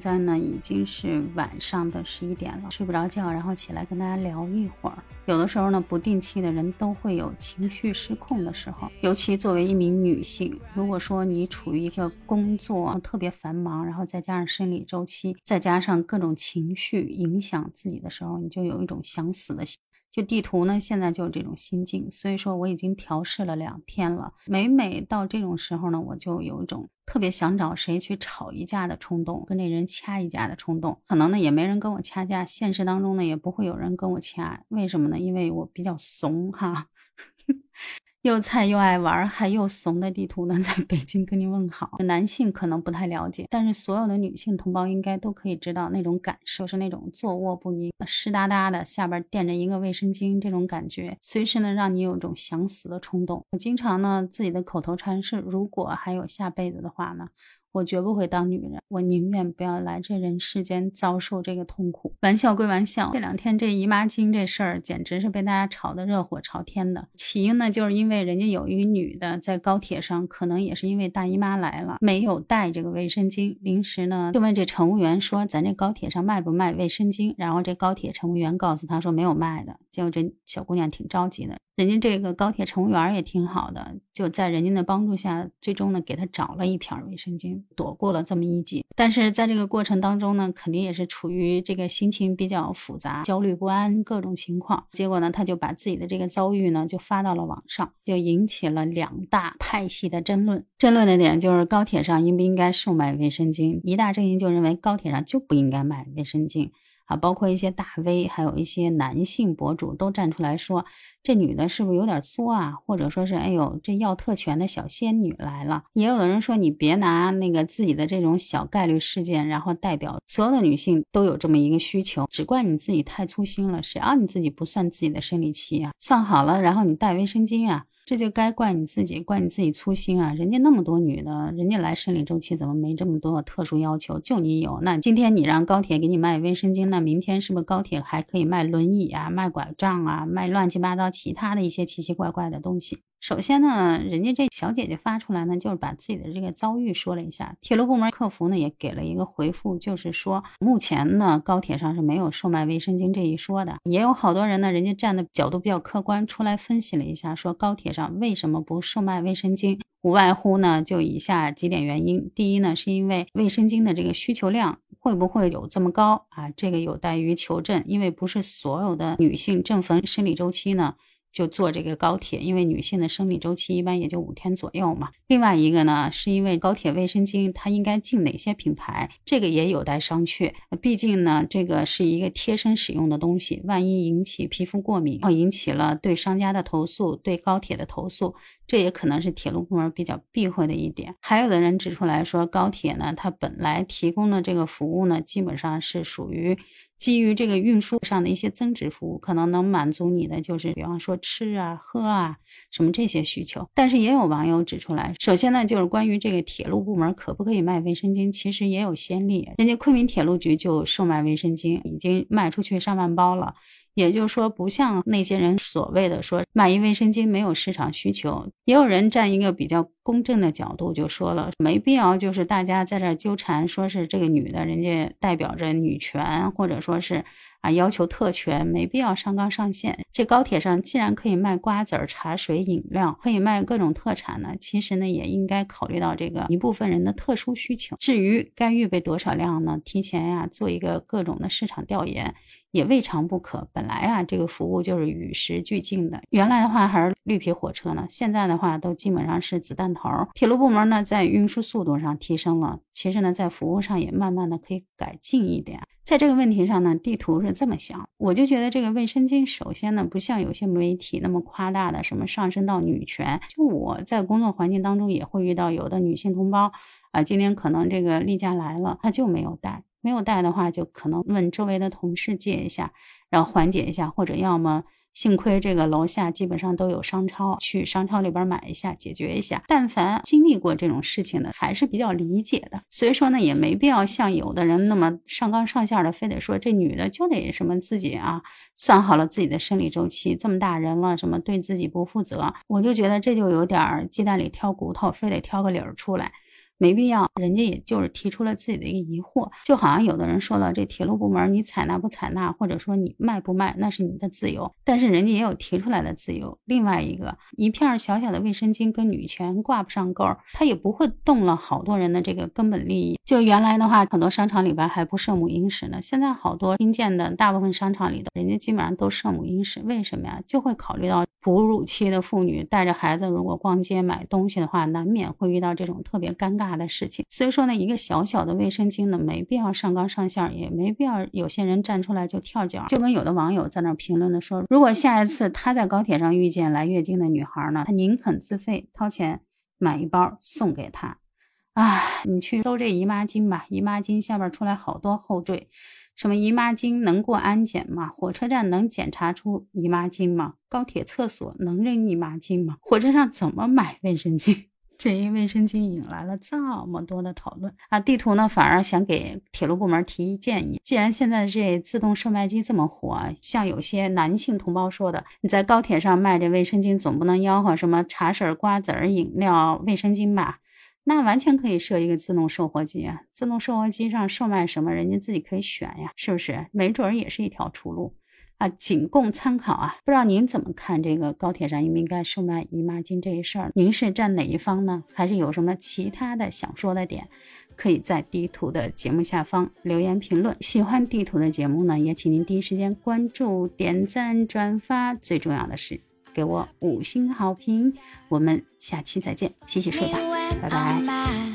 现在呢已经是晚上的十一点了，睡不着觉，然后起来跟大家聊一会儿。有的时候呢，不定期的人都会有情绪失控的时候，尤其作为一名女性，如果说你处于一个工作特别繁忙，然后再加上生理周期，再加上各种情绪影响自己的时候，你就有一种想死的心。就地图呢，现在就是这种心境，所以说我已经调试了两天了。每每到这种时候呢，我就有一种特别想找谁去吵一架的冲动，跟那人掐一架的冲动。可能呢也没人跟我掐架，现实当中呢也不会有人跟我掐。为什么呢？因为我比较怂哈。又菜又爱玩还又怂的地图呢，在北京跟您问好。男性可能不太了解，但是所有的女性同胞应该都可以知道那种感受，是那种坐卧不宁、湿哒哒的，下边垫着一个卫生巾，这种感觉，随时呢让你有种想死的冲动。我经常呢自己的口头禅是：如果还有下辈子的话呢。我绝不会当女人，我宁愿不要来这人世间遭受这个痛苦。玩笑归玩笑，这两天这姨妈巾这事儿简直是被大家炒得热火朝天的。起因呢，就是因为人家有一个女的在高铁上，可能也是因为大姨妈来了，没有带这个卫生巾，临时呢就问这乘务员说：“咱这高铁上卖不卖卫生巾？”然后这高铁乘务员告诉他说：“没有卖的。”结果这小姑娘挺着急的。人家这个高铁乘务员也挺好的，就在人家的帮助下，最终呢给他找了一片卫生巾，躲过了这么一劫。但是在这个过程当中呢，肯定也是处于这个心情比较复杂、焦虑不安各种情况。结果呢，他就把自己的这个遭遇呢就发到了网上，就引起了两大派系的争论。争论的点就是高铁上应不应该售卖卫生巾。一大阵营就认为高铁上就不应该卖卫生巾。啊，包括一些大 V，还有一些男性博主都站出来说，这女的是不是有点作啊？或者说是，哎呦，这要特权的小仙女来了。也有的人说，你别拿那个自己的这种小概率事件，然后代表所有的女性都有这么一个需求，只怪你自己太粗心了。谁让你自己不算自己的生理期啊？算好了，然后你带卫生巾啊。这就该怪你自己，怪你自己粗心啊！人家那么多女的，人家来生理周期怎么没这么多特殊要求？就你有，那今天你让高铁给你卖卫生巾，那明天是不是高铁还可以卖轮椅啊、卖拐杖啊、卖乱七八糟其他的一些奇奇怪怪的东西？首先呢，人家这小姐姐发出来呢，就是把自己的这个遭遇说了一下。铁路部门客服呢也给了一个回复，就是说目前呢高铁上是没有售卖卫生巾这一说的。也有好多人呢，人家站的角度比较客观，出来分析了一下，说高铁上为什么不售卖卫生巾，无外乎呢就以下几点原因。第一呢，是因为卫生巾的这个需求量会不会有这么高啊？这个有待于求证，因为不是所有的女性正逢生理周期呢。就坐这个高铁，因为女性的生理周期一般也就五天左右嘛。另外一个呢，是因为高铁卫生巾它应该进哪些品牌，这个也有待商榷。毕竟呢，这个是一个贴身使用的东西，万一引起皮肤过敏，然后引起了对商家的投诉，对高铁的投诉，这也可能是铁路部门比较避讳的一点。还有的人指出来说，高铁呢，它本来提供的这个服务呢，基本上是属于。基于这个运输上的一些增值服务，可能能满足你的就是，比方说吃啊、喝啊什么这些需求。但是也有网友指出来，首先呢，就是关于这个铁路部门可不可以卖卫生巾，其实也有先例，人家昆明铁路局就售卖卫生巾，已经卖出去上万包了。也就是说，不像那些人所谓的说卖一卫生巾没有市场需求，也有人站一个比较公正的角度就说了，没必要就是大家在这纠缠，说是这个女的，人家代表着女权，或者说是啊要求特权，没必要上纲上线。这高铁上既然可以卖瓜子儿、茶水、饮料，可以卖各种特产呢，其实呢也应该考虑到这个一部分人的特殊需求。至于该预备多少量呢，提前呀做一个各种的市场调研。也未尝不可。本来啊，这个服务就是与时俱进的。原来的话还是绿皮火车呢，现在的话都基本上是子弹头。铁路部门呢，在运输速度上提升了，其实呢，在服务上也慢慢的可以改进一点。在这个问题上呢，地图是这么想，我就觉得这个卫生巾，首先呢，不像有些媒体那么夸大的什么上升到女权。就我在工作环境当中也会遇到有的女性同胞啊，今天可能这个例假来了，她就没有带。没有带的话，就可能问周围的同事借一下，然后缓解一下，或者要么幸亏这个楼下基本上都有商超，去商超里边买一下，解决一下。但凡经历过这种事情的，还是比较理解的。所以说呢，也没必要像有的人那么上纲上线的，非得说这女的就得什么自己啊，算好了自己的生理周期，这么大人了，什么对自己不负责。我就觉得这就有点鸡蛋里挑骨头，非得挑个理儿出来。没必要。人家也就是提出了自己的一个疑惑，就好像有的人说了，这铁路部门你采纳不采纳，或者说你卖不卖，那是你的自由。但是人家也有提出来的自由。另外一个，一片小小的卫生巾跟女权挂不上钩，它也不会动了好多人的这个根本利益。就原来的话，很多商场里边还不设母婴室呢，现在好多新建的大部分商场里的人家基本上都设母婴室。为什么呀？就会考虑到哺乳期的妇女带着孩子，如果逛街买东西的话，难免会遇到这种特别尴尬的事情。所以说呢，一个小小的卫生巾呢，没必要上纲上线，也没必要有些人站出来就跳脚。就跟有的网友在那评论的说，如果下一次他在高铁上遇见来月经的女孩呢，他宁肯自费掏钱买一包送给她。啊，你去搜这姨妈巾吧，姨妈巾下边出来好多后缀。什么姨妈巾能过安检吗？火车站能检查出姨妈巾吗？高铁厕所能扔姨妈巾吗？火车上怎么买卫生巾？这一卫生巾引来了这么多的讨论啊！地图呢反而想给铁路部门提一建议，既然现在这自动售卖机这么火，像有些男性同胞说的，你在高铁上卖这卫生巾，总不能吆喝什么茶水、瓜子儿、饮料、卫生巾吧？那完全可以设一个自动售货机啊！自动售货机上售卖什么，人家自己可以选呀，是不是？没准儿也是一条出路啊，仅供参考啊！不知道您怎么看这个高铁上应不应该售卖姨妈巾这一事儿？您是站哪一方呢？还是有什么其他的想说的点？可以在地图的节目下方留言评论。喜欢地图的节目呢，也请您第一时间关注、点赞、转发。最重要的是。给我五星好评，我们下期再见，洗洗睡吧，拜拜。